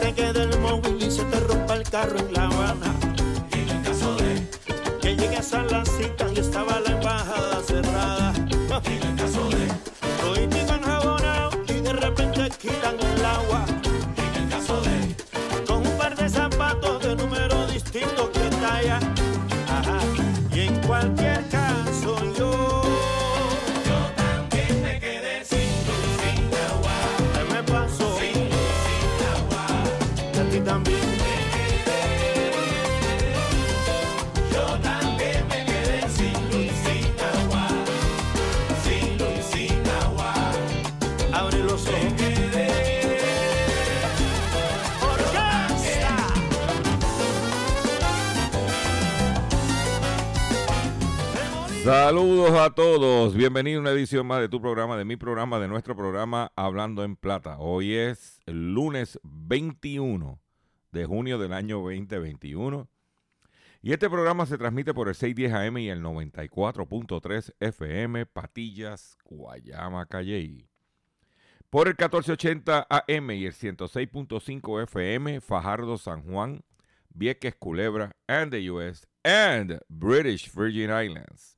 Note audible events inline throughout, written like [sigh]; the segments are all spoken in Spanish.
Te quede el móvil y se te rompa el carro en La Habana. En el caso de que llegues a la cita y estaba la Saludos a todos, bienvenido a una edición más de tu programa, de mi programa, de nuestro programa Hablando en Plata. Hoy es el lunes 21 de junio del año 2021 y este programa se transmite por el 610 AM y el 94.3 FM Patillas, Guayama, Calley. Por el 1480 AM y el 106.5 FM Fajardo, San Juan, Vieques, Culebra, and the US and British Virgin Islands.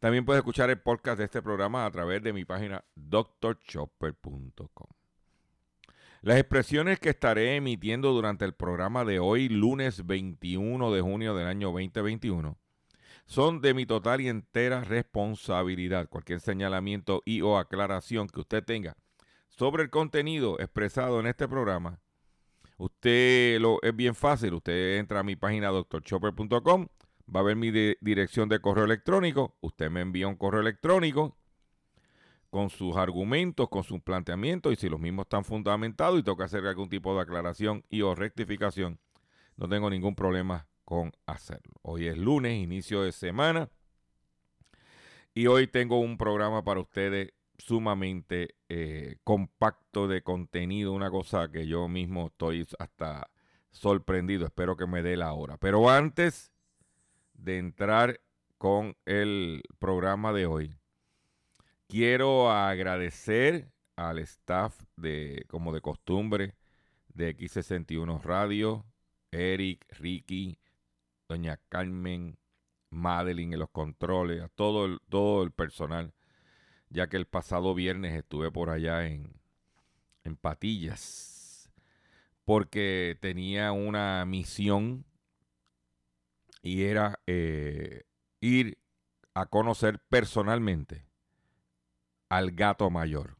También puedes escuchar el podcast de este programa a través de mi página drchopper.com. Las expresiones que estaré emitiendo durante el programa de hoy, lunes 21 de junio del año 2021, son de mi total y entera responsabilidad. Cualquier señalamiento y o aclaración que usted tenga sobre el contenido expresado en este programa, usted lo es bien fácil. Usted entra a mi página drchopper.com va a ver mi di- dirección de correo electrónico. Usted me envía un correo electrónico con sus argumentos, con sus planteamientos y si los mismos están fundamentados y que hacer algún tipo de aclaración y o rectificación, no tengo ningún problema con hacerlo. Hoy es lunes, inicio de semana y hoy tengo un programa para ustedes sumamente eh, compacto de contenido, una cosa que yo mismo estoy hasta sorprendido, espero que me dé la hora. Pero antes de entrar con el programa de hoy, quiero agradecer al staff de, como de costumbre, de X61 Radio, Eric, Ricky, Doña Carmen, Madeline en los controles, a todo el, todo el personal, ya que el pasado viernes estuve por allá en, en Patillas, porque tenía una misión y era eh, ir a conocer personalmente al gato mayor.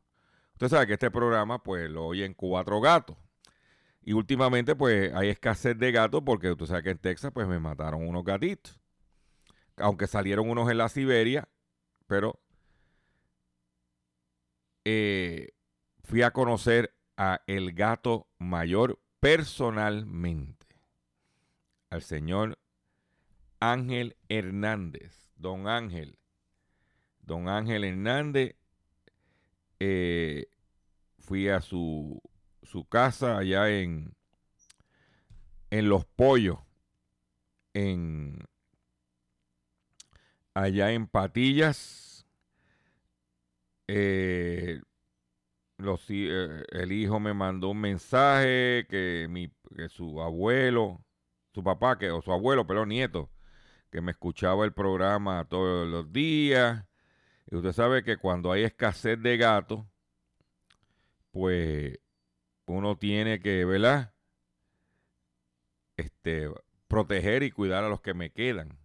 Usted sabe que este programa pues lo oyen cuatro gatos. Y últimamente pues hay escasez de gatos porque usted sabe que en Texas pues me mataron unos gatitos. aunque salieron unos en la Siberia, pero eh, fui a conocer a el gato mayor personalmente, al señor Ángel Hernández, don Ángel, don Ángel Hernández, eh, fui a su, su casa allá en, en Los Pollos, en allá en Patillas. Eh, los, eh, el hijo me mandó un mensaje que, mi, que su abuelo, su papá, que, o su abuelo, pero nieto, que me escuchaba el programa todos los días. Y usted sabe que cuando hay escasez de gatos, pues uno tiene que, ¿verdad? Este, proteger y cuidar a los que me quedan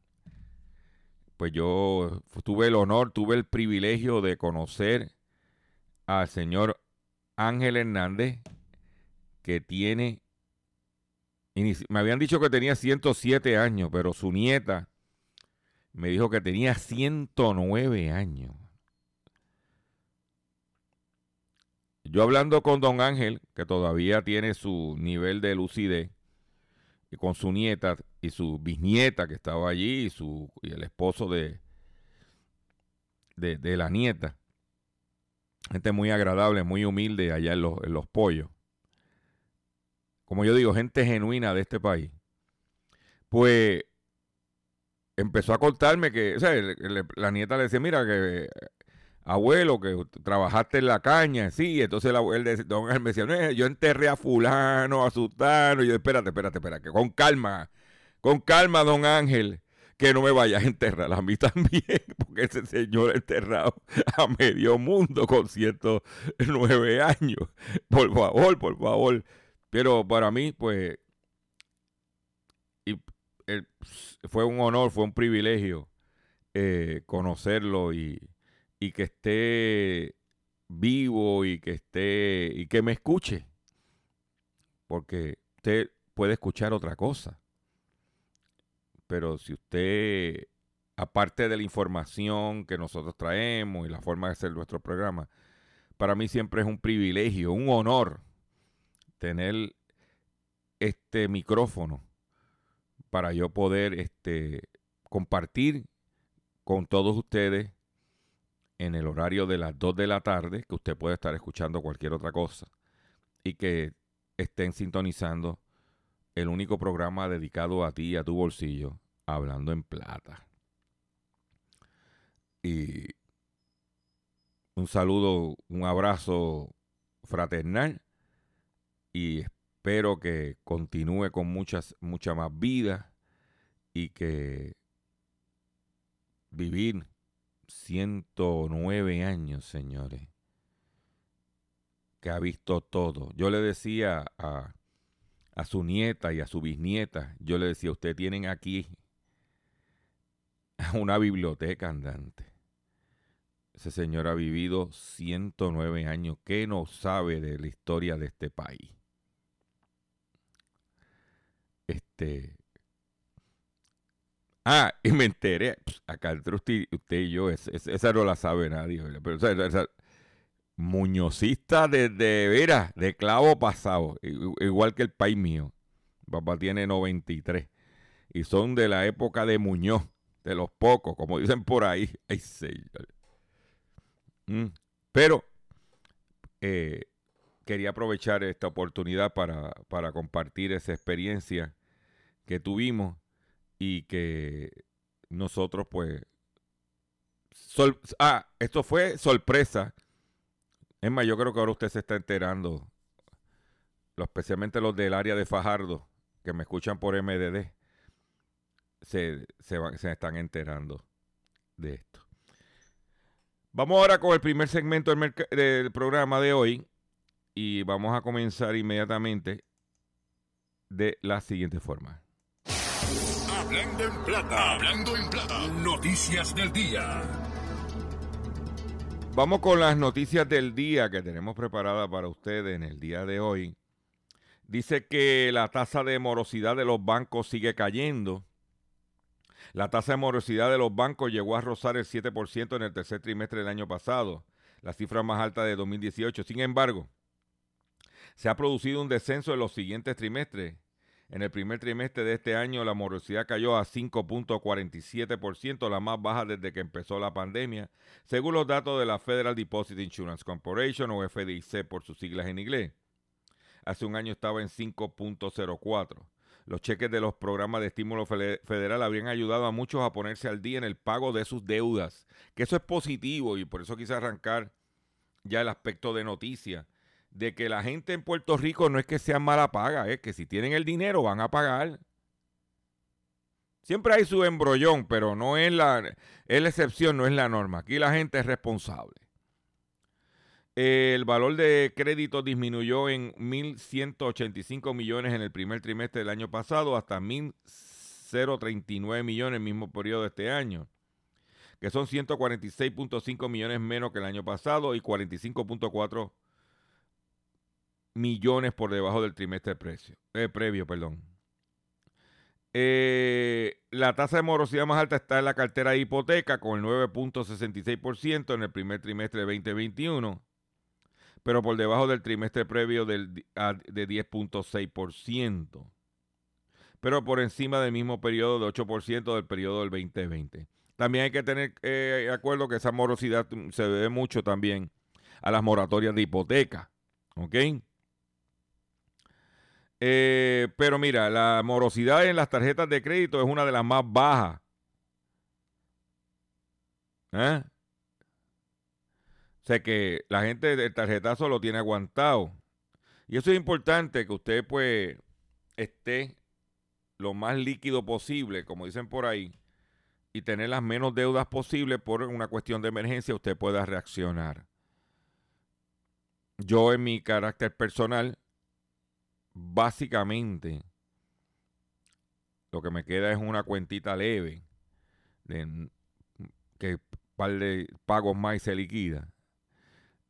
pues yo tuve el honor, tuve el privilegio de conocer al señor Ángel Hernández, que tiene, me habían dicho que tenía 107 años, pero su nieta me dijo que tenía 109 años. Yo hablando con don Ángel, que todavía tiene su nivel de lucidez, y con su nieta y su bisnieta que estaba allí y, su, y el esposo de, de, la nieta. Gente muy agradable, muy humilde allá en los, en los pollos. Como yo digo, gente genuina de este país. Pues empezó a contarme que, o sea, la nieta le decía, mira, que abuelo, que trabajaste en la caña, sí, entonces el abuelo, don Ángel me decía, yo enterré a fulano, a sultano, y yo, espérate, espérate, espérate, con calma, con calma, don Ángel, que no me vayas a enterrar a mí [laughs] también, porque ese señor enterrado a medio mundo con 109 años, por favor, por favor, pero para mí, pues, fue un honor, fue un privilegio eh, conocerlo y y que esté vivo y que esté y que me escuche. Porque usted puede escuchar otra cosa. Pero si usted, aparte de la información que nosotros traemos y la forma de hacer nuestro programa, para mí siempre es un privilegio, un honor tener este micrófono para yo poder este, compartir con todos ustedes en el horario de las 2 de la tarde, que usted puede estar escuchando cualquier otra cosa, y que estén sintonizando el único programa dedicado a ti y a tu bolsillo, hablando en plata. Y un saludo, un abrazo fraternal y espero que continúe con muchas, mucha más vida y que vivir 109 años, señores, que ha visto todo. Yo le decía a, a su nieta y a su bisnieta, yo le decía, ustedes tienen aquí [laughs] una biblioteca andante. Ese señor ha vivido 109 años. ¿Qué no sabe de la historia de este país? Este, Ah, [laughs] y me enteré, acá entre usted, y yo, esa no la sabe nadie, pero muñozista de, veras, de clavo pasado, igual que el país mío. papá tiene 93 y son de la época de Muñoz, de los pocos, como dicen por ahí. [laughs] Ay, mm, Pero eh, quería aprovechar esta oportunidad para compartir esa experiencia que tuvimos y que nosotros pues... ah, esto fue sorpresa. Es más, yo creo que ahora usted se está enterando, especialmente los del área de Fajardo, que me escuchan por MDD, se, se están enterando de esto. Vamos ahora con el primer segmento del, programa de hoy y vamos a comenzar inmediatamente de la siguiente forma. Hablando en plata. Hablando en plata. Noticias del día. Vamos con las noticias del día que tenemos preparadas para ustedes en el día de hoy. Dice que la tasa de morosidad de los bancos sigue cayendo. La tasa de morosidad de los bancos llegó a rozar el 7% en el tercer trimestre del año pasado, la cifra más alta de 2018. Sin embargo, se ha producido un descenso en los siguientes trimestres. En el primer trimestre de este año la morosidad cayó a 5.47%, la más baja desde que empezó la pandemia, según los datos de la Federal Deposit Insurance Corporation o FDIC por sus siglas en inglés. Hace un año estaba en 5.04. Los cheques de los programas de estímulo federal habrían ayudado a muchos a ponerse al día en el pago de sus deudas, que eso es positivo y por eso quise arrancar ya el aspecto de noticia, de que la gente en Puerto Rico no es que sea mala paga, es que si tienen el dinero van a pagar. Siempre hay su embrollón, pero no es la, es la excepción, no es la norma. Aquí la gente es responsable el valor de crédito disminuyó en 1.185 millones en el primer trimestre del año pasado hasta 1.039 millones en el mismo periodo de este año, que son 146.5 millones menos que el año pasado y 45.4 millones por debajo del trimestre precio, eh, previo. Perdón. Eh, la tasa de morosidad más alta está en la cartera de hipoteca con el 9.66% en el primer trimestre de 2021 pero por debajo del trimestre previo del, de 10.6%, pero por encima del mismo periodo de 8% del periodo del 2020. También hay que tener eh, acuerdo que esa morosidad se debe mucho también a las moratorias de hipoteca. ¿Ok? Eh, pero mira, la morosidad en las tarjetas de crédito es una de las más bajas. ¿Eh? sea que la gente del tarjetazo lo tiene aguantado. Y eso es importante que usted pues esté lo más líquido posible, como dicen por ahí, y tener las menos deudas posible por una cuestión de emergencia, usted pueda reaccionar. Yo en mi carácter personal, básicamente, lo que me queda es una cuentita leve, que par de pagos más y se liquida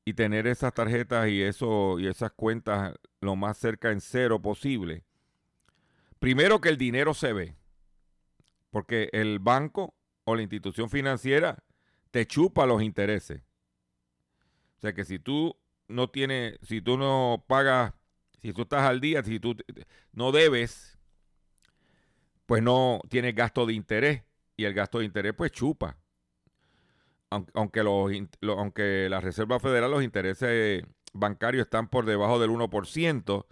y tener esas tarjetas y, eso, y esas cuentas lo más cerca en cero posible. Primero que el dinero se ve, porque el banco o la institución financiera te chupa los intereses. O sea que si tú no tienes, si tú no pagas, si tú estás al día, si tú no debes, pues no tienes gasto de interés y el gasto de interés pues chupa aunque, los, aunque la Reserva Federal, los intereses bancarios están por debajo del 1%,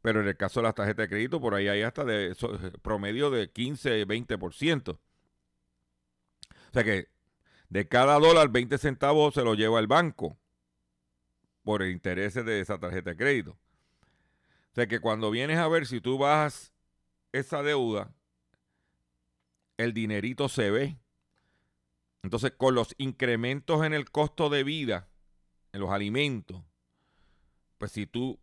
pero en el caso de las tarjetas de crédito, por ahí hay hasta de promedio de 15, 20%. O sea que de cada dólar, 20 centavos se lo lleva el banco por interés de esa tarjeta de crédito. O sea que cuando vienes a ver si tú bajas esa deuda, el dinerito se ve. Entonces, con los incrementos en el costo de vida, en los alimentos, pues si tú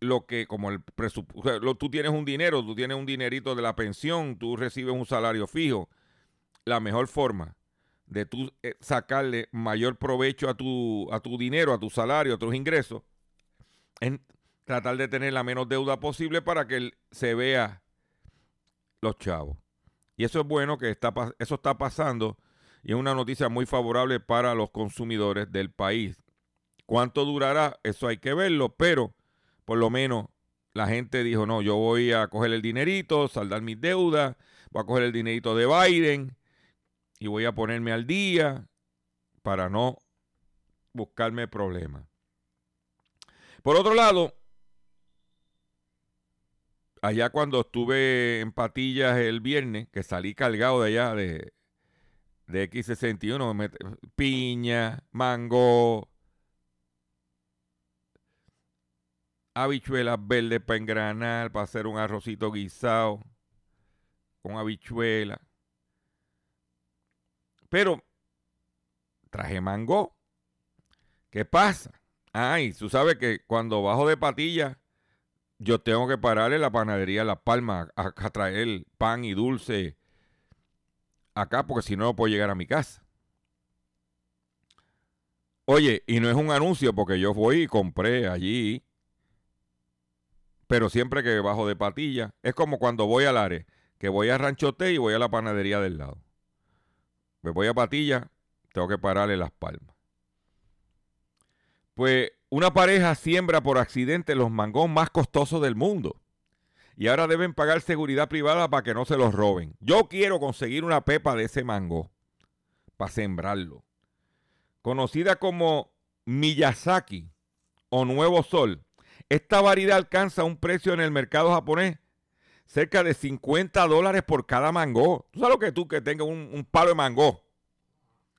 lo que, como el presupuesto, tú tienes un dinero, tú tienes un dinerito de la pensión, tú recibes un salario fijo, la mejor forma de tú eh, sacarle mayor provecho a tu, a tu dinero, a tu salario, a tus ingresos, es tratar de tener la menos deuda posible para que se vea los chavos. Y eso es bueno que está, eso está pasando y es una noticia muy favorable para los consumidores del país. ¿Cuánto durará? Eso hay que verlo, pero por lo menos la gente dijo, no, yo voy a coger el dinerito, saldar mis deudas, voy a coger el dinerito de Biden y voy a ponerme al día para no buscarme problemas. Por otro lado, allá cuando estuve en Patillas el viernes, que salí cargado de allá de, de X61, piña, mango, habichuelas verdes para engranar, para hacer un arrocito guisado con habichuela. Pero traje mango. ¿Qué pasa? Ay, tú sabes que cuando bajo de patilla, yo tengo que parar en la panadería La Palma a, a traer pan y dulce acá porque si no, no puedo llegar a mi casa. Oye, y no es un anuncio porque yo fui y compré allí, pero siempre que bajo de patilla, es como cuando voy al área, que voy a Ranchote y voy a la panadería del lado. Me voy a Patilla, tengo que pararle las palmas. Pues una pareja siembra por accidente los mangos más costosos del mundo. Y ahora deben pagar seguridad privada para que no se los roben. Yo quiero conseguir una pepa de ese mango para sembrarlo. Conocida como Miyazaki o Nuevo Sol, esta variedad alcanza un precio en el mercado japonés cerca de 50 dólares por cada mango. ¿Tú sabes lo que tú que tengas un, palo de mango?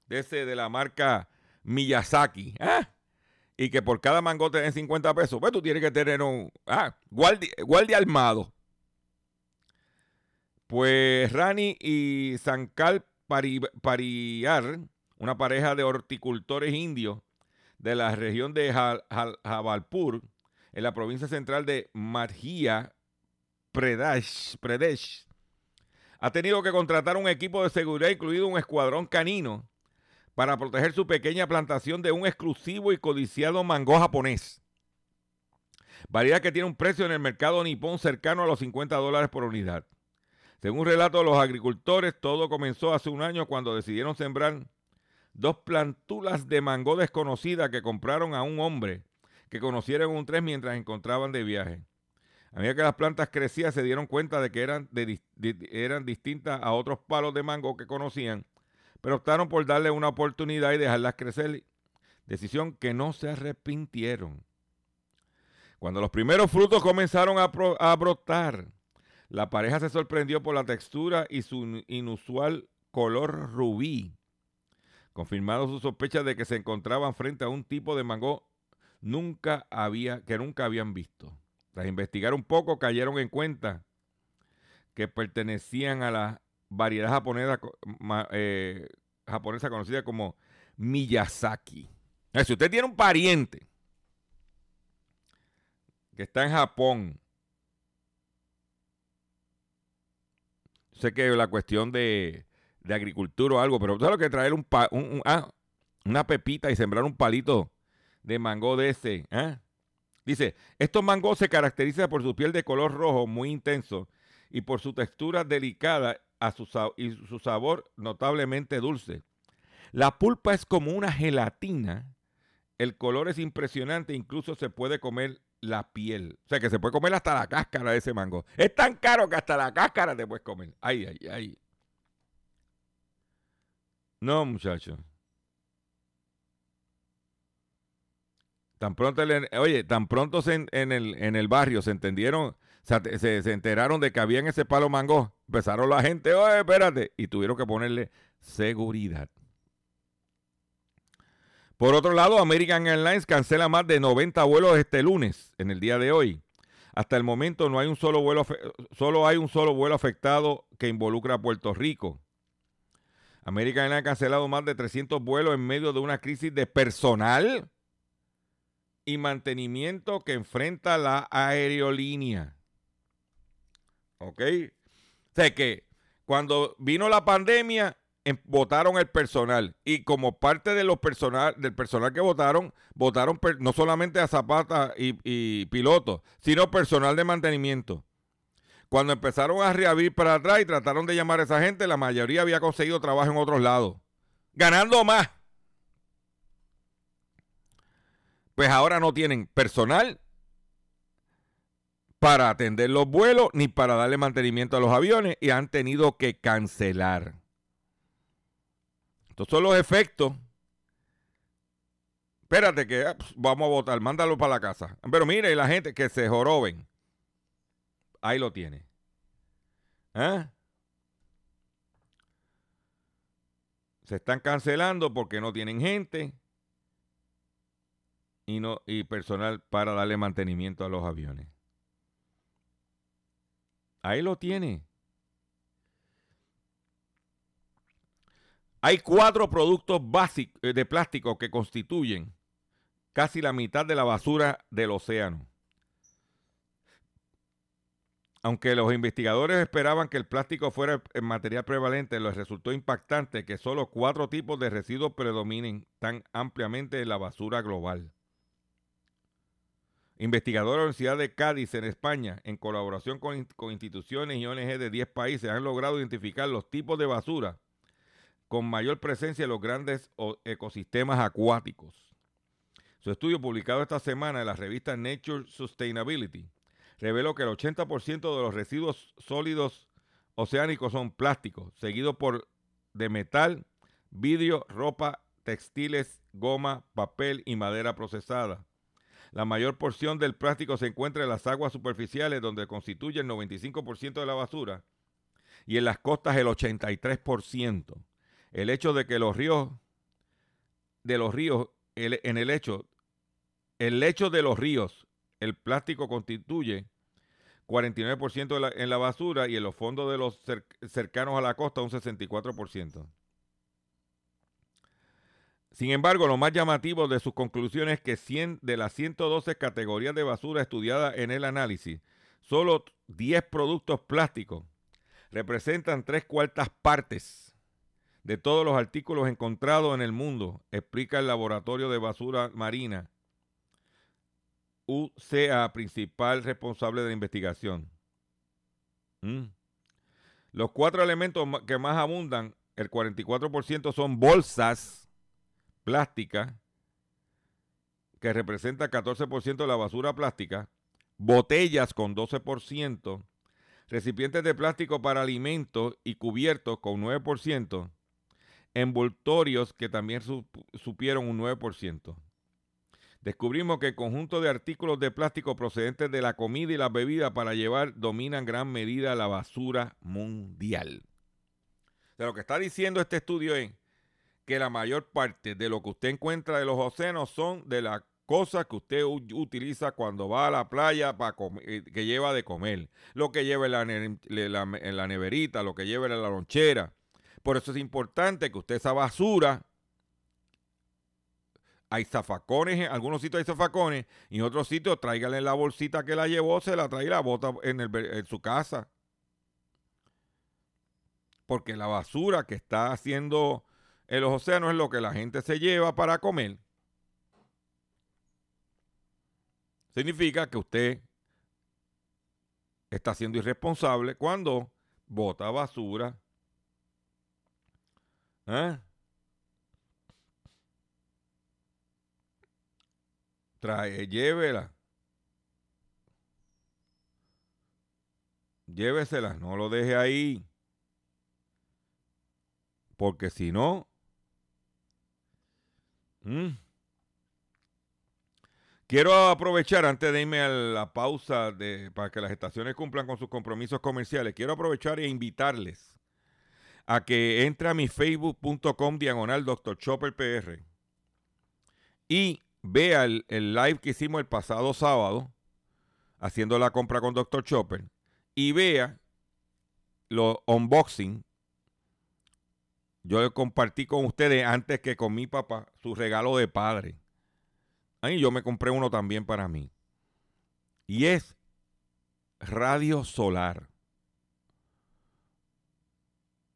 De ese de la marca Miyazaki. ¿eh? Y que por cada mango te den 50 pesos. Pues tú tienes que tener un ah, guardia, armado. Pues Rani y Sankal Pariar, una pareja de horticultores indios de la región de Jabalpur, en la provincia central de Madhya Pradesh, ha tenido que contratar un equipo de seguridad, incluido un escuadrón canino, para proteger su pequeña plantación de un exclusivo y codiciado mango japonés. Variedad que tiene un precio en el mercado nipón cercano a los 50 dólares por unidad. Según relato de los agricultores, todo comenzó hace un año cuando decidieron sembrar dos plantulas de mango desconocida que compraron a un hombre que conocieron un tren mientras encontraban de viaje. A medida que las plantas crecían, se dieron cuenta de que eran, eran distintas a otros palos de mango que conocían, pero optaron por darle una oportunidad y dejarlas crecer. Decisión que no se arrepintieron. Cuando los primeros frutos comenzaron a, brotar, la pareja se sorprendió por la textura y su inusual color rubí, confirmando su sospecha de que se encontraban frente a un tipo de mango nunca había, que nunca habían visto. Tras investigar un poco, cayeron en cuenta que pertenecían a la variedad japonesa, eh, japonesa conocida como Miyazaki. Si usted tiene un pariente que está en Japón, sé que la cuestión de, agricultura o algo, pero usted lo que traer un, ah, una pepita y sembrar un palito de mango de ese. ¿eh? Dice, estos mangos se caracterizan por su piel de color rojo muy intenso y por su textura delicada a su, y su sabor notablemente dulce. La pulpa es como una gelatina. El color es impresionante, incluso se puede comer la piel. O sea que se puede comer hasta la cáscara de ese mango. Es tan caro que hasta la cáscara te puedes comer. Ay, ay, ay. No, muchachos. Tan pronto, oye, tan pronto en, el, en el barrio se entendieron, se, enteraron de que había en ese palo mango, empezaron la gente, oye, espérate, y tuvieron que ponerle seguridad. Por otro lado, American Airlines cancela más de 90 vuelos este lunes, en el día de hoy. Hasta el momento no hay un solo vuelo, solo hay un solo vuelo afectado que involucra a Puerto Rico. American Airlines ha cancelado más de 300 vuelos en medio de una crisis de personal y mantenimiento que enfrenta la aerolínea. ¿Ok? O sea que cuando vino la pandemia, em, votaron el personal. Y como parte de los personal, del personal que votaron, votaron no solamente a Zapata y, y pilotos, sino personal de mantenimiento. Cuando empezaron a reabrir para atrás y trataron de llamar a esa gente, la mayoría había conseguido trabajo en otros lados. Ganando más. pues ahora no tienen personal para atender los vuelos ni para darle mantenimiento a los aviones y han tenido que cancelar. Estos son los efectos. Espérate que ah, pues, vamos a votar, mándalo para la casa. Pero mire, la gente que se joroben. Ahí lo tiene. ¿Eh? Se están cancelando porque no tienen gente y, no, y personal para darle mantenimiento a los aviones. Ahí lo tiene. Hay cuatro productos básicos eh, de plástico que constituyen casi la mitad de la basura del océano. Aunque los investigadores esperaban que el plástico fuera el material prevalente, les resultó impactante que solo cuatro tipos de residuos predominen tan ampliamente en la basura global. Investigadores de la Universidad de Cádiz en España, en colaboración con, instituciones y ONG de 10 países, han logrado identificar los tipos de basura con mayor presencia en los grandes ecosistemas acuáticos. Su estudio publicado esta semana en la revista Nature Sustainability reveló que el 80% de los residuos sólidos oceánicos son plásticos, seguido por de metal, vidrio, ropa, textiles, goma, papel y madera procesada. La mayor porción del plástico se encuentra en las aguas superficiales, donde constituye el 95% de la basura, y en las costas el 83%. El hecho de que los ríos, de los ríos, en el hecho, el lecho de los ríos, el plástico constituye 49% en la basura y en los fondos de los cercanos a la costa un 64%. Sin embargo, lo más llamativo de sus conclusiones es que 100 de las 112 categorías de basura estudiadas en el análisis, solo 10 productos plásticos representan tres cuartas partes de todos los artículos encontrados en el mundo, explica el Laboratorio de Basura Marina, UCA, principal responsable de la investigación. Mm. Los cuatro elementos que más abundan, el 44% son bolsas, plástica, que representa 14% de la basura plástica, botellas con 12%, recipientes de plástico para alimentos y cubiertos con 9%, envoltorios que también supieron un 9%. Descubrimos que el conjunto de artículos de plástico procedentes de la comida y la bebida para llevar dominan gran medida la basura mundial. De lo que está diciendo este estudio es que la mayor parte de lo que usted encuentra de los océanos son de las cosas que usted utiliza cuando va a la playa para eh, que lleva de comer, lo que lleva en la, neverita, lo que lleva en la lonchera. Por eso es importante que usted esa basura hay zafacones, en algunos sitios hay zafacones y en otros sitios tráigale la bolsita que la llevó, se la trae y la bota en, en su casa. Porque la basura que está haciendo en los océanos es lo que la gente se lleva para comer. Significa que usted está siendo irresponsable cuando bota basura. ¿Eh? Trae, llévela. Llévesela, no lo deje ahí. Porque si no, Mm. Quiero aprovechar, antes de irme a la pausa de, para que las estaciones cumplan con sus compromisos comerciales, quiero aprovechar e invitarles a que entre a mi facebook.com diagonal Dr. Chopper PR y vea el, live que hicimos el pasado sábado haciendo la compra con Dr. Chopper y vea los unboxing yo compartí con ustedes antes que con mi papá su regalo de padre. Ahí yo me compré uno también para mí. Y es radio solar.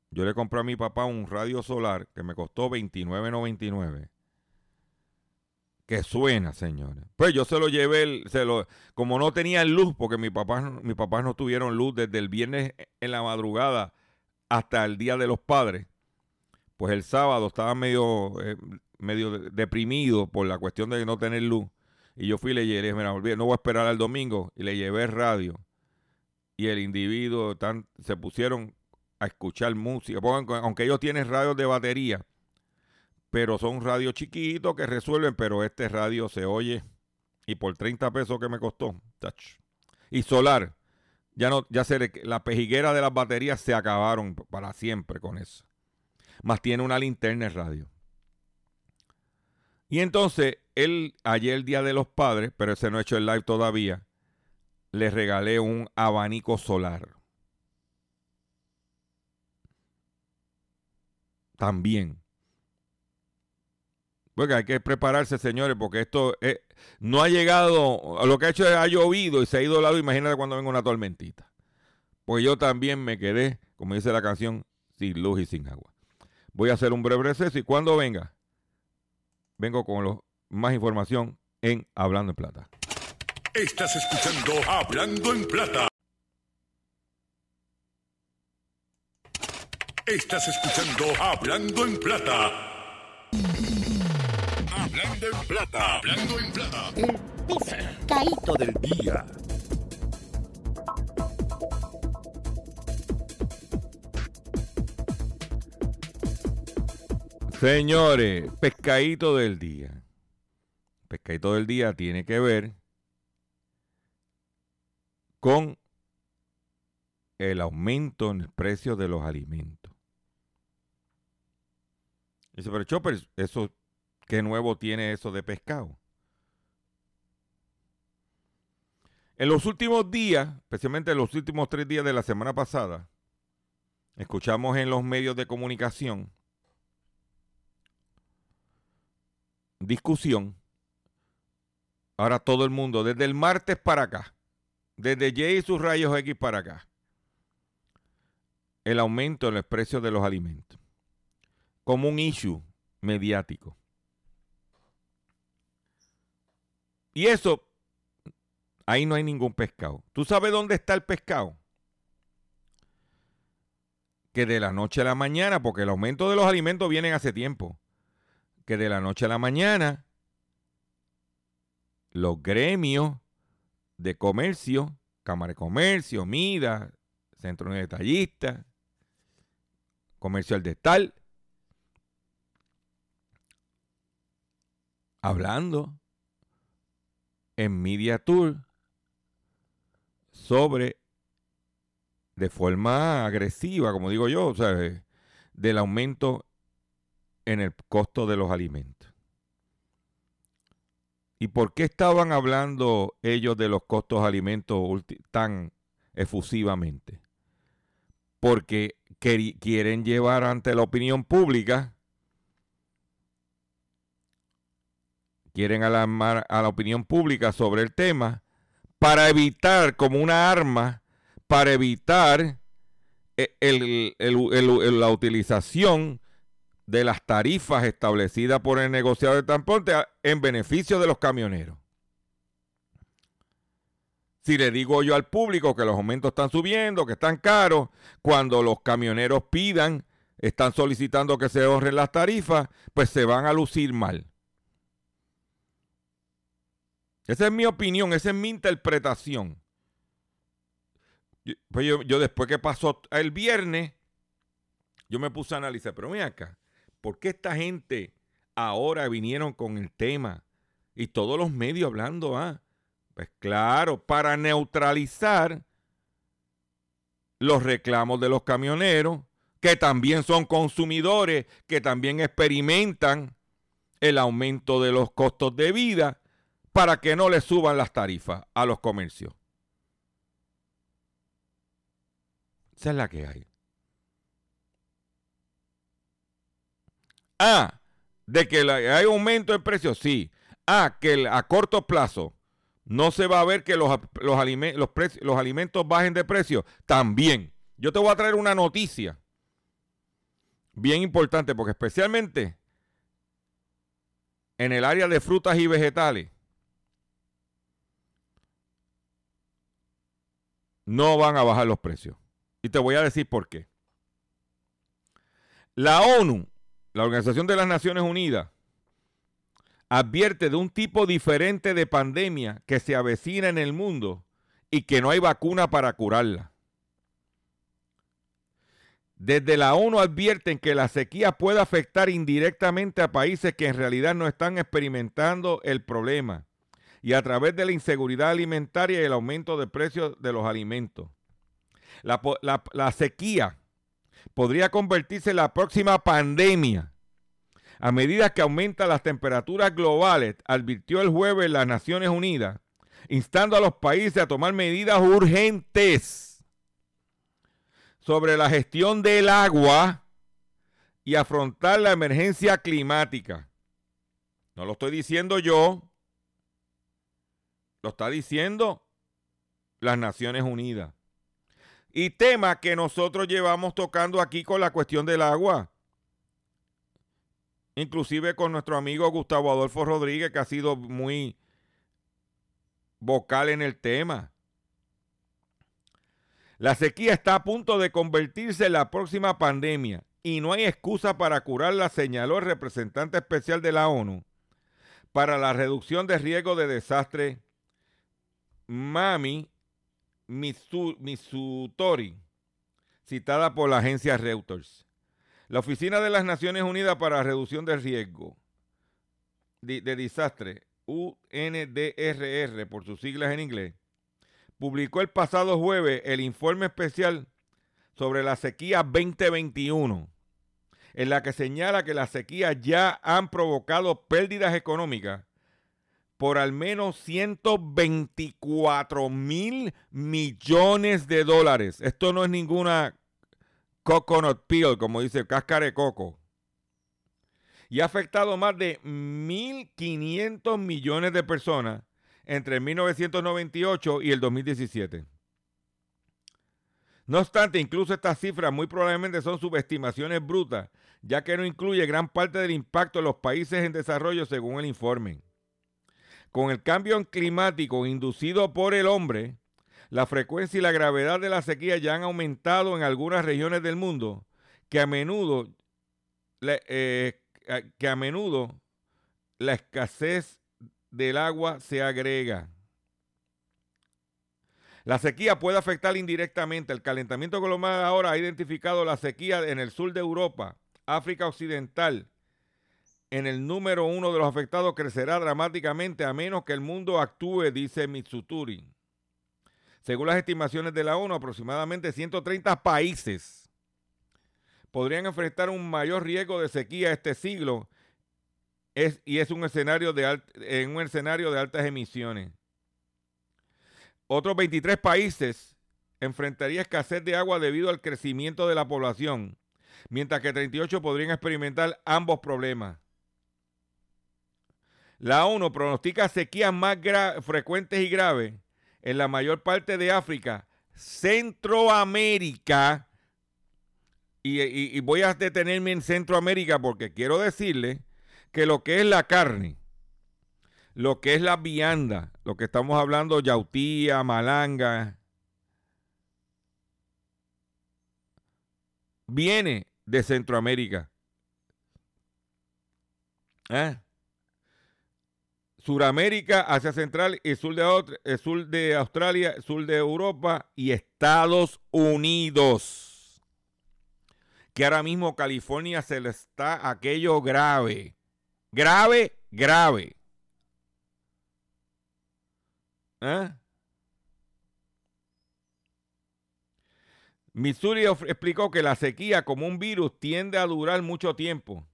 Yo le compré a mi papá un radio solar que me costó $29.99. Que suena, señores. Pues yo se lo llevé, se lo, como no tenía luz, porque mi papá, mi papá no tuvieron luz desde el viernes en la madrugada hasta el día de los padres pues el sábado estaba medio, eh, medio deprimido por la cuestión de no tener luz. Y yo fui y le llevé, mira, no voy a esperar al domingo. Y le llevé radio. Y el individuo tan, se pusieron a escuchar música. aunque ellos tienen radios de batería, pero son radios chiquitos que resuelven, pero este radio se oye. Y por 30 pesos que me costó. Touch. Y solar. Ya no, ya se la pejiguera de las baterías se acabaron para siempre con eso más tiene una linterna de radio. Y entonces, él, ayer el Día de los Padres, pero ese no ha hecho el live todavía, le regalé un abanico solar. También. Porque hay que prepararse, señores, porque esto no ha llegado, lo que ha hecho es ha llovido y se ha ido al lado. Imagínate cuando venga una tormentita. Pues yo también me quedé, como dice la canción, sin luz y sin agua. Voy a hacer un breve receso y cuando venga, vengo con más información en Hablando en Plata. Estás escuchando Hablando en Plata. Estás escuchando Hablando en Plata. Hablando en Plata. Hablando en Plata. El pescadito del día. Señores, pescadito del día. Pescadito del día tiene que ver con el aumento en el precio de los alimentos. Dice, pero Chopper, eso, ¿qué nuevo tiene eso de pescado? En los últimos días, especialmente en los últimos tres días de la semana pasada, escuchamos en los medios de comunicación discusión. Ahora todo el mundo, desde el martes para acá, desde J y sus rayos X para acá, el aumento en los precios de los alimentos como un issue mediático. Y eso, ahí no hay ningún pescado. ¿Tú sabes dónde está el pescado? Que de la noche a la mañana, porque el aumento de los alimentos viene hace tiempo, que de la noche a la mañana los gremios de comercio, Cámara de Comercio, MIDA, Centro de Detallistas, Comercial de Tal, hablando en Media Tour sobre de forma agresiva, como digo yo, o sea, del aumento en el costo de los alimentos. ¿Y por qué estaban hablando ellos de los costos de alimentos tan efusivamente? Porque quieren llevar ante la opinión pública quieren alarmar a la opinión pública sobre el tema para evitar como una arma, para evitar eh, la utilización de las tarifas establecidas por el negociado de transporte en beneficio de los camioneros. Si le digo yo al público que los aumentos están subiendo, que están caros, cuando los camioneros pidan, están solicitando que se ahorren las tarifas, pues se van a lucir mal. Esa es mi opinión, esa es mi interpretación. Pues yo, después que pasó el viernes, yo me puse a analizar, pero mira acá, ¿por qué esta gente ahora vinieron con el tema y todos los medios hablando? Ah, pues claro, para neutralizar los reclamos de los camioneros, que también son consumidores, que también experimentan el aumento de los costos de vida para que no le suban las tarifas a los comercios. Esa es la que hay. Ah, de que hay aumento en precios, sí. Ah, que a corto plazo no se va a ver que los, los, alimentos bajen de precio, también. Yo te voy a traer una noticia bien importante, porque especialmente en el área de frutas y vegetales, no van a bajar los precios. Y te voy a decir por qué. La ONU, la Organización de las Naciones Unidas, advierte de un tipo diferente de pandemia que se avecina en el mundo y que no hay vacuna para curarla. Desde la ONU advierten que la sequía puede afectar indirectamente a países que en realidad no están experimentando el problema y a través de la inseguridad alimentaria y el aumento de precios de los alimentos. La, sequía podría convertirse en la próxima pandemia a medida que aumentan las temperaturas globales, advirtió el jueves las Naciones Unidas, instando a los países a tomar medidas urgentes sobre la gestión del agua y afrontar la emergencia climática. No lo estoy diciendo yo, lo está diciendo las Naciones Unidas. Y tema que nosotros llevamos tocando aquí con la cuestión del agua. Inclusive con nuestro amigo Gustavo Adolfo Rodríguez, que ha sido muy vocal en el tema. La sequía está a punto de convertirse en la próxima pandemia y no hay excusa para curarla, señaló el representante especial de la ONU para la reducción de riesgo de desastre, Mami Mitsutori, citada por la agencia Reuters. La Oficina de las Naciones Unidas para la Reducción de Riesgo de, de Desastre, UNDRR por sus siglas en inglés, publicó el pasado jueves el informe especial sobre la sequía 2021 en la que señala que las sequías ya han provocado pérdidas económicas por al menos 124 mil millones de dólares. Esto no es ninguna coconut peel, como dice cáscara de coco. Y ha afectado más de 1.500 millones de personas entre 1998 y el 2017. No obstante, incluso estas cifras muy probablemente son subestimaciones brutas ya que no incluye gran parte del impacto de los países en desarrollo según el informe. Con el cambio climático inducido por el hombre, la frecuencia y la gravedad de la sequía ya han aumentado en algunas regiones del mundo que a menudo, eh, que a menudo la escasez del agua se agrega. La sequía puede afectar indirectamente. El calentamiento global ahora ha identificado la sequía en el sur de Europa, África Occidental, en el número uno de los afectados crecerá dramáticamente a menos que el mundo actúe, dice Mitsuturi. Según las estimaciones de la ONU, aproximadamente 130 países podrían enfrentar un mayor riesgo de sequía este siglo y es un escenario de en un escenario de altas emisiones. Otros 23 países enfrentarían escasez de agua debido al crecimiento de la población mientras que 38 podrían experimentar ambos problemas. La ONU pronostica sequías más frecuentes y graves en la mayor parte de África, Centroamérica, y, voy a detenerme en Centroamérica porque quiero decirle que lo que es la carne, lo que es la vianda, lo que estamos hablando, yautía, malanga, viene de Centroamérica. ¿Eh? Suramérica, Asia Central y sur de, eh, sur de Australia, sur de Europa y Estados Unidos. Que ahora mismo California se le está aquello grave. Grave, grave. ¿Eh? Missouri explicó que la sequía como un virus tiende a durar mucho tiempo.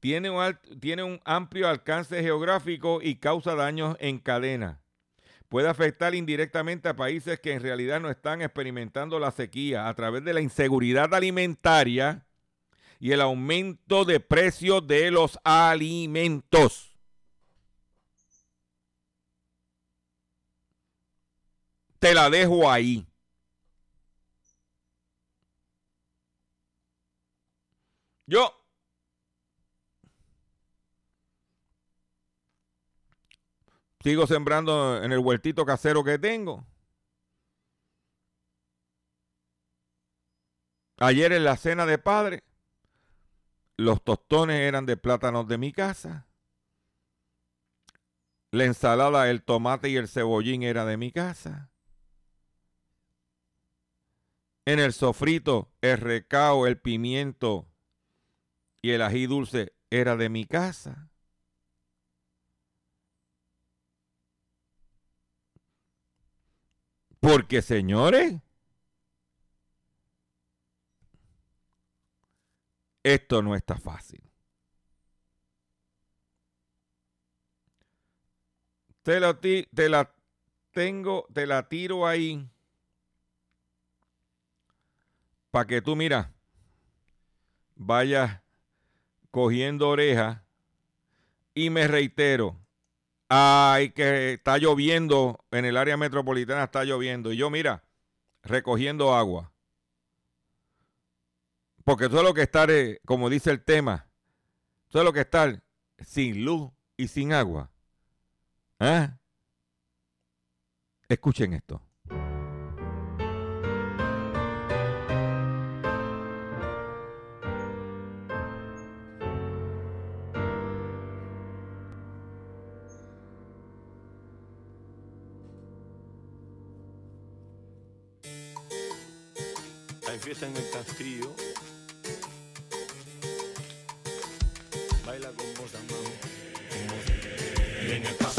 Tiene un, amplio alcance geográfico y causa daños en cadena. Puede afectar indirectamente a países que en realidad no están experimentando la sequía a través de la inseguridad alimentaria y el aumento de precios de los alimentos. Te la dejo ahí. Yo sigo sembrando en el huertito casero que tengo. Ayer en la cena de padre, los tostones eran de plátanos de mi casa. La ensalada, el tomate y el cebollín era de mi casa. En el sofrito, el recao, el pimiento y el ají dulce era de mi casa. Porque, señores, esto no está fácil. Te la, te la tengo, te la tiro ahí para que tú, mira, vayas cogiendo oreja y me reitero, ay, que está lloviendo en el área metropolitana, está lloviendo. Y yo, mira, recogiendo agua. Porque eso es lo que estar, eh, como dice el tema, eso es lo que estar sin luz y sin agua. ¿Eh? Escuchen esto. Baila con voz de amor. Y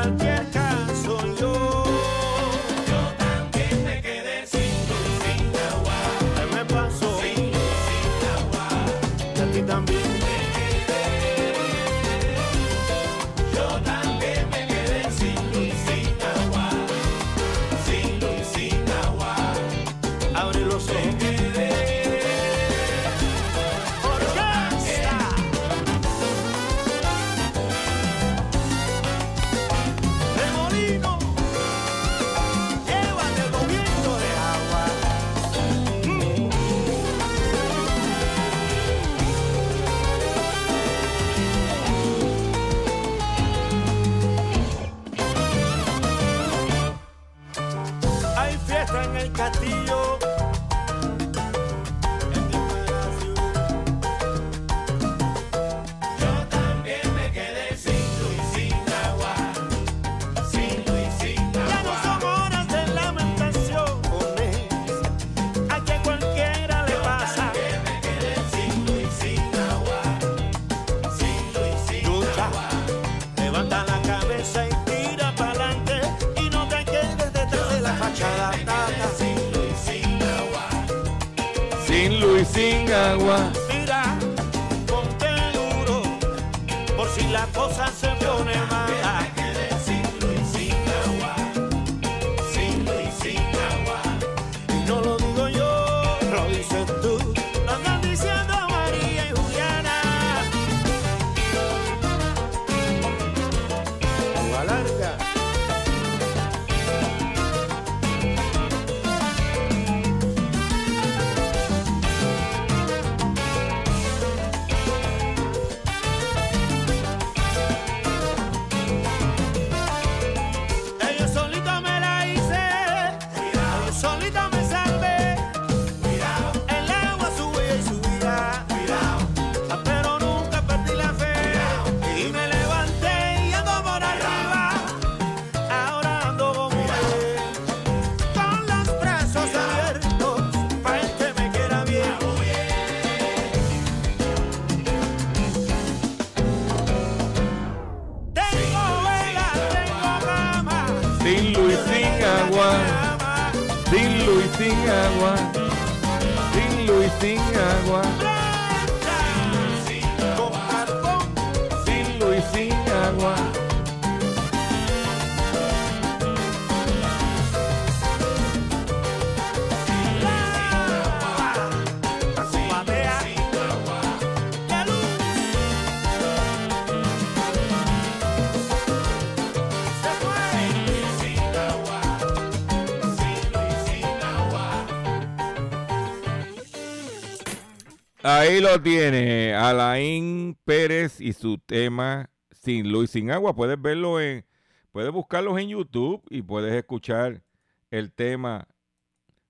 cualquier lo tiene, Alain Pérez y su tema Sin Luz y Sin Agua. Puedes verlo en, puedes buscarlos en YouTube y puedes escuchar el tema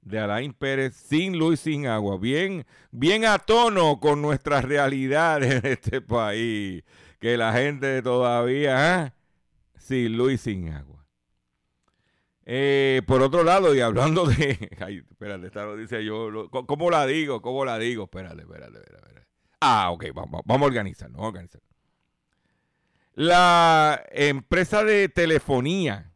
de Alain Pérez sin luz, sin agua. Bien, bien a tono con nuestra realidad en este país. Que la gente todavía, ¿ah? sin luz, sin agua. Eh, por otro lado, y hablando de. [laughs] Ay, espérate, esta lo dice yo. ¿Cómo la digo? ¿Cómo la digo? Espérate, espérate, espérate. Ah, ok, vamos, vamos a organizarnos, vamos. La empresa de telefonía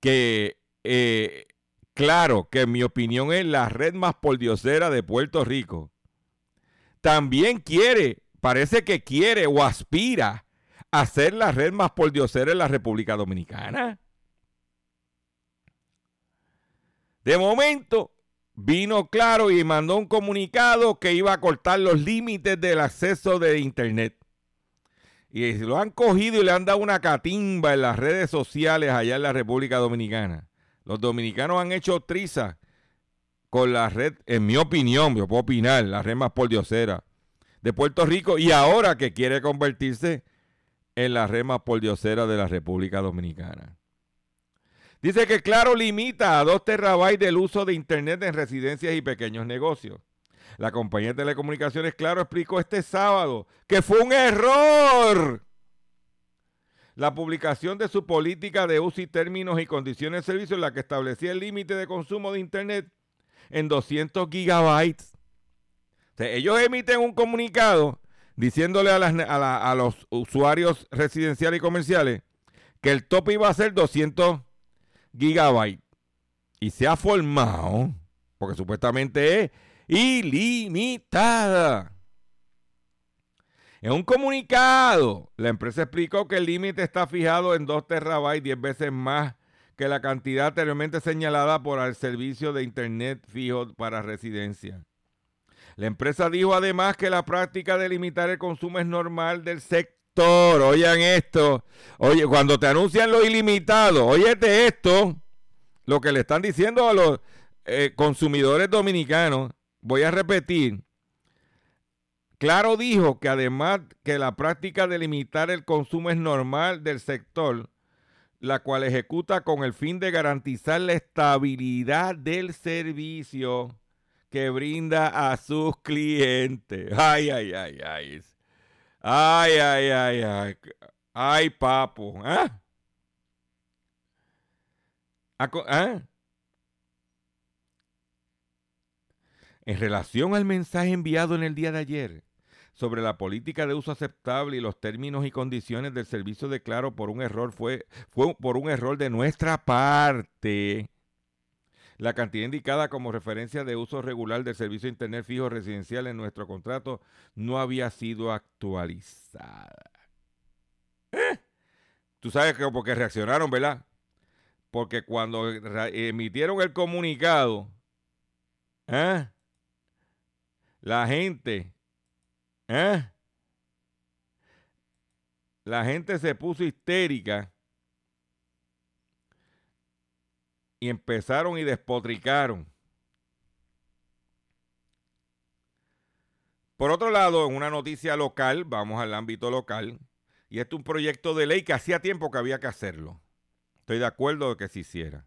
que, eh, claro, que en mi opinión es la red más pordiosera de Puerto Rico, también quiere, parece que quiere o aspira a ser la red más pordiosera en la República Dominicana. De momento, vino claro y mandó un comunicado que iba a cortar los límites del acceso de Internet. Y lo han cogido y le han dado una catimba en las redes sociales allá en la República Dominicana. Los dominicanos han hecho triza con la red, en mi opinión, yo puedo opinar, la red más de Puerto Rico y ahora que quiere convertirse en la red más de la República Dominicana. Dice que Claro limita a 2 terabytes del uso de Internet en residencias y pequeños negocios. La compañía de telecomunicaciones Claro explicó este sábado que fue un error la publicación de su política de uso y términos y condiciones de servicio en la que establecía el límite de consumo de Internet en 200 gigabytes. ellos emiten un comunicado diciéndole a, a los usuarios residenciales y comerciales que el tope iba a ser 200 gigabytes. Y se ha formado, porque supuestamente es ilimitada. En un comunicado, la empresa explicó que el límite está fijado en 2 terabytes, 10 veces más que la cantidad anteriormente señalada por el servicio de Internet fijo para residencia. La empresa dijo además que la práctica de limitar el consumo es normal del sector. Oigan esto. Oye, cuando te anuncian lo ilimitado, óyete esto lo que le están diciendo a los eh, consumidores dominicanos, voy a repetir, Claro dijo que además que la práctica de limitar el consumo es normal del sector, la cual ejecuta con el fin de garantizar la estabilidad del servicio que brinda a sus clientes. Ay, ay, ay, ay. Ay, ay, ay, ay. Ay, papo. ¿Ah? ¿Ah? En relación al mensaje enviado en el día de ayer sobre la política de uso aceptable y los términos y condiciones del servicio de Claro por un error fue, fue por un error de nuestra parte. La cantidad indicada como referencia de uso regular del servicio de Internet fijo residencial en nuestro contrato no había sido actualizada. ¿Eh? Tú sabes que porque reaccionaron, ¿verdad? Porque cuando emitieron el comunicado, ¿eh? la gente, ¿eh? la gente se puso histérica y empezaron y despotricaron. Por otro lado, en una noticia local, vamos al ámbito local, y este es un proyecto de ley que hacía tiempo que había que hacerlo. Estoy de acuerdo de que se hiciera.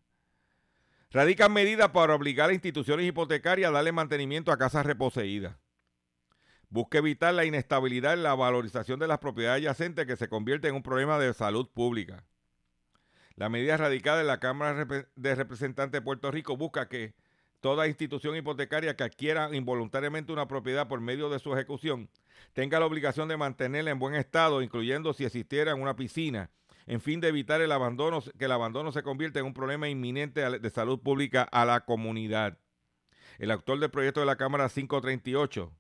Radican medidas para obligar a instituciones hipotecarias a darle mantenimiento a casas reposeídas. Busca evitar la inestabilidad en la valorización de las propiedades adyacentes que se convierte en un problema de salud pública. La medida radicada en la Cámara de Representantes de Puerto Rico busca que toda institución hipotecaria que adquiera involuntariamente una propiedad por medio de su ejecución tenga la obligación de mantenerla en buen estado, incluyendo si existiera una piscina en fin de evitar el abandono, que el abandono se convierta en un problema inminente de salud pública a la comunidad. El autor del proyecto de la Cámara 538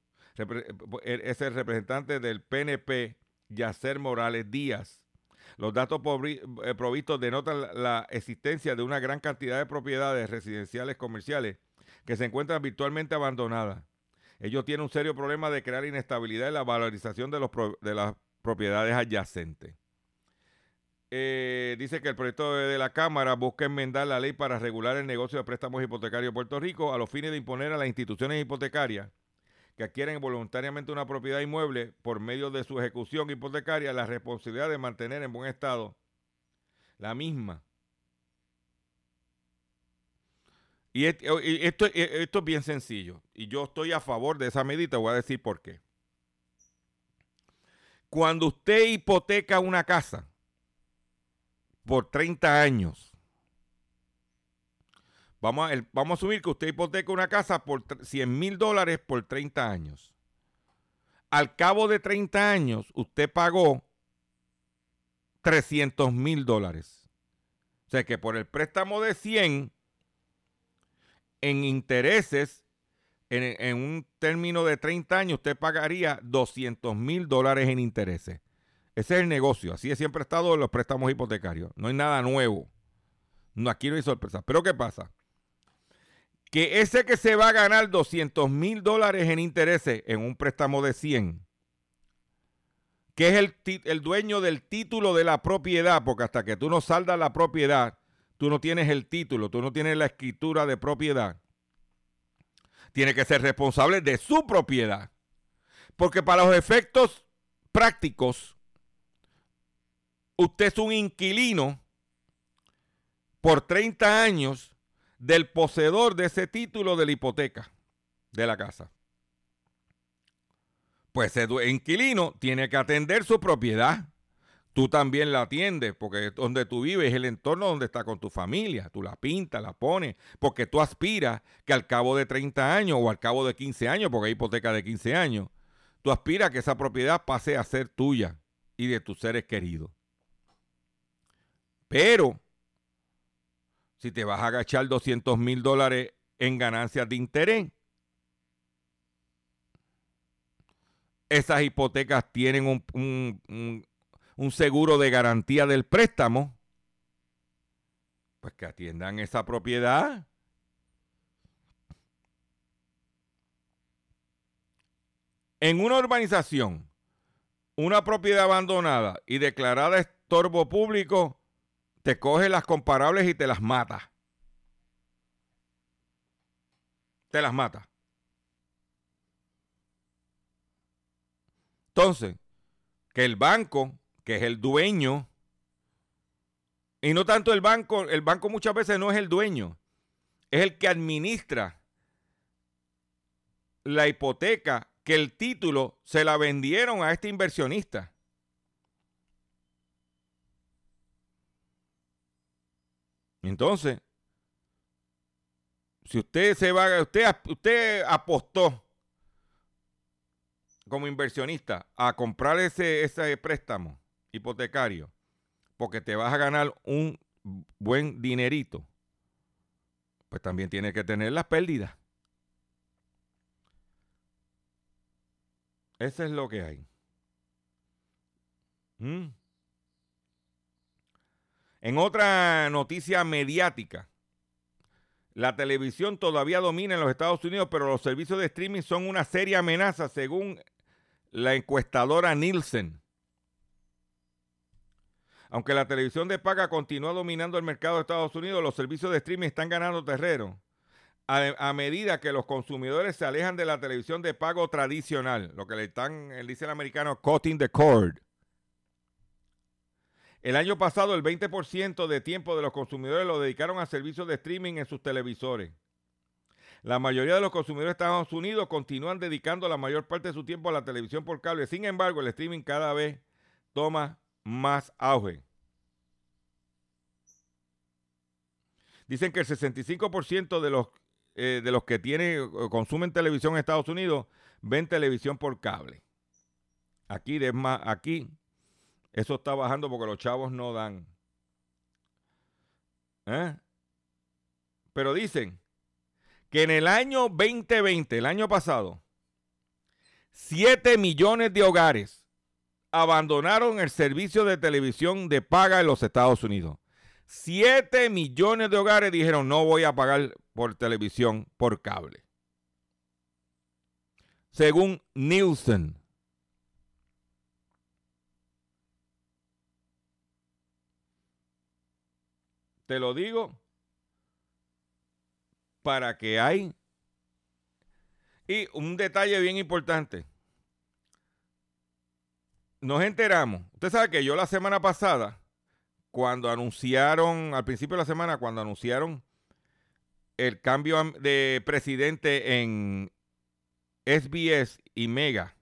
es el representante del PNP, Yacer Morales Díaz. Los datos eh, provistos denotan la existencia de una gran cantidad de propiedades residenciales comerciales que se encuentran virtualmente abandonadas. Ello tiene un serio problema de crear inestabilidad en la valorización de, los, de las propiedades adyacentes. Eh, dice que el proyecto de la Cámara busca enmendar la ley para regular el negocio de préstamos hipotecarios de Puerto Rico a los fines de imponer a las instituciones hipotecarias que adquieren voluntariamente una propiedad inmueble por medio de su ejecución hipotecaria la responsabilidad de mantener en buen estado la misma Y esto, esto, esto es bien sencillo. Y yo estoy a favor de esa medida. Voy a decir por qué. Cuando usted hipoteca una casa por 30 años, vamos a, vamos a asumir que usted hipoteca una casa por 100 mil dólares por 30 años. Al cabo de 30 años, usted pagó 300 mil dólares. O sea que por el préstamo de 100, en intereses, en, un término de 30 años, usted pagaría 200 mil dólares en intereses. Ese es el negocio. Así es siempre estado los préstamos hipotecarios. No hay nada nuevo. No, aquí no hay sorpresa. Pero ¿qué pasa? Que ese que se va a ganar 200 mil dólares en intereses en un préstamo de 100, que es el, el, dueño del título de la propiedad, porque hasta que tú no saldas la propiedad, tú no tienes el título, tú no tienes la escritura de propiedad tiene que ser responsable de su propiedad. Porque para los efectos prácticos, usted es un inquilino por 30 años del poseedor de ese título de la hipoteca de la casa. Pues ese inquilino tiene que atender su propiedad tú también la atiendes, porque donde tú vives es el entorno donde está con tu familia. Tú la pintas, la pones, porque tú aspiras que al cabo de 30 años o al cabo de 15 años, porque hay hipoteca de 15 años, tú aspiras que esa propiedad pase a ser tuya y de tus seres queridos. Pero, si te vas a agachar 200 mil dólares en ganancias de interés, esas hipotecas tienen un un seguro de garantía del préstamo, pues que atiendan esa propiedad. En una urbanización, una propiedad abandonada y declarada estorbo público, te coge las comparables y te las mata. Te las mata. Entonces, que el banco que es el dueño. Y no tanto el banco, el banco muchas veces no es el dueño, es el que administra la hipoteca que el título se la vendieron a este inversionista. Entonces, si usted se va, usted, usted apostó como inversionista a comprar ese, ese préstamo hipotecario, porque te vas a ganar un buen dinerito, pues también tienes que tener las pérdidas. Eso es lo que hay. Mm. En otra noticia mediática, la televisión todavía domina en los Estados Unidos, pero los servicios de streaming son una seria amenaza según la encuestadora Nielsen. Aunque la televisión de paga continúa dominando el mercado de Estados Unidos, los servicios de streaming están ganando terreno a, medida que los consumidores se alejan de la televisión de pago tradicional, lo que le están, dice el americano, cutting the cord. El año pasado, el 20% de tiempo de los consumidores lo dedicaron a servicios de streaming en sus televisores. La mayoría de los consumidores de Estados Unidos continúan dedicando la mayor parte de su tiempo a la televisión por cable. Sin embargo, el streaming cada vez toma más auge. Dicen que el 65% de los, eh, de los que tienen, consumen televisión en Estados Unidos ven televisión por cable. Aquí, aquí eso está bajando porque los chavos no dan. ¿Eh? Pero dicen que en el año 2020, el año pasado, 7 millones de hogares abandonaron el servicio de televisión de paga en los Estados Unidos. 7 millones de hogares dijeron no voy a pagar por televisión por cable. Según Nielsen. Te lo digo para que hay... Y un detalle bien importante nos enteramos. Usted sabe que yo la semana pasada, cuando anunciaron, al principio de la semana, cuando anunciaron el cambio de presidente en SBS y Mega.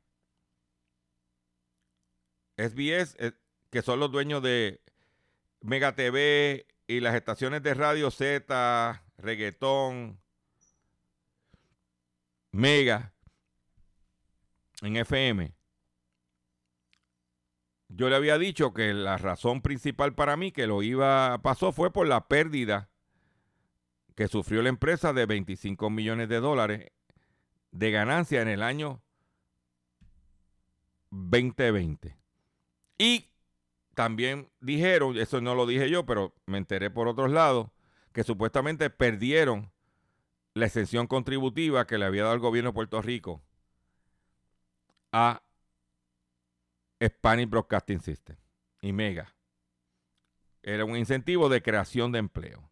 SBS, eh, que son los dueños de Mega TV y las estaciones de radio Z, reggaetón, Mega, en FM. Yo le había dicho que la razón principal para mí que lo iba pasó fue por la pérdida que sufrió la empresa de 25 millones de dólares de ganancia en el año 2020. Y también dijeron, eso no lo dije yo, pero me enteré por otros lados, que supuestamente perdieron la exención contributiva que le había dado el gobierno de Puerto Rico a Spanish Broadcasting System y Mega. Era un incentivo de creación de empleo.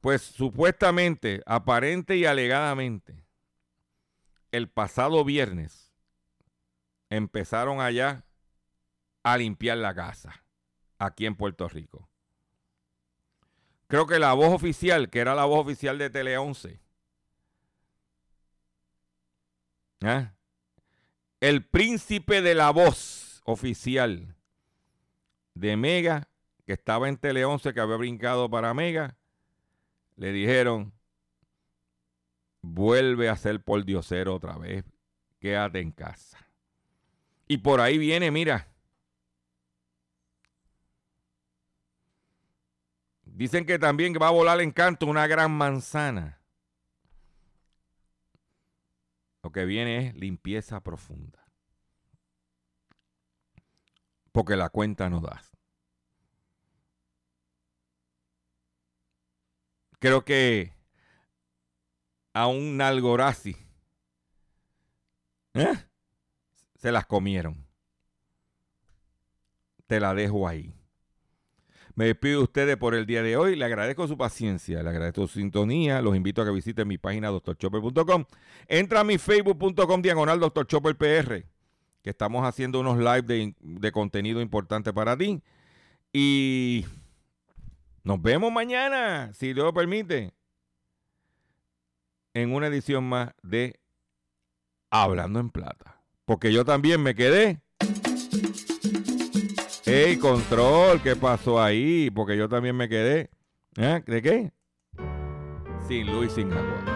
Pues supuestamente, aparente y alegadamente, el pasado viernes empezaron allá a limpiar la casa, aquí en Puerto Rico. Creo que la voz oficial, que era la voz oficial de Tele 11, ¿eh? el príncipe de la voz oficial de Mega, que estaba en Tele 11, que había brincado para Mega, le dijeron, vuelve a ser por diosero otra vez, quédate en casa. Y por ahí viene, mira. Dicen que también va a volar en canto una gran manzana. Lo que viene es limpieza profunda. Porque la cuenta no da. Creo que a un Nalgorazi ¿eh? se las comieron. Te la dejo ahí. Me despido de ustedes por el día de hoy. Le agradezco su paciencia, le agradezco su sintonía. Los invito a que visiten mi página doctorchopper.com. Entra a mi facebook.com diagonal doctorchopperpr, que estamos haciendo unos live de, de contenido importante para ti. Y nos vemos mañana, si Dios lo permite, en una edición más de Hablando en Plata. Porque yo también me quedé. ¡Ey, control! ¿Qué pasó ahí? Porque yo también me quedé. ¿Eh? ¿De qué? Sin luz y sin agua.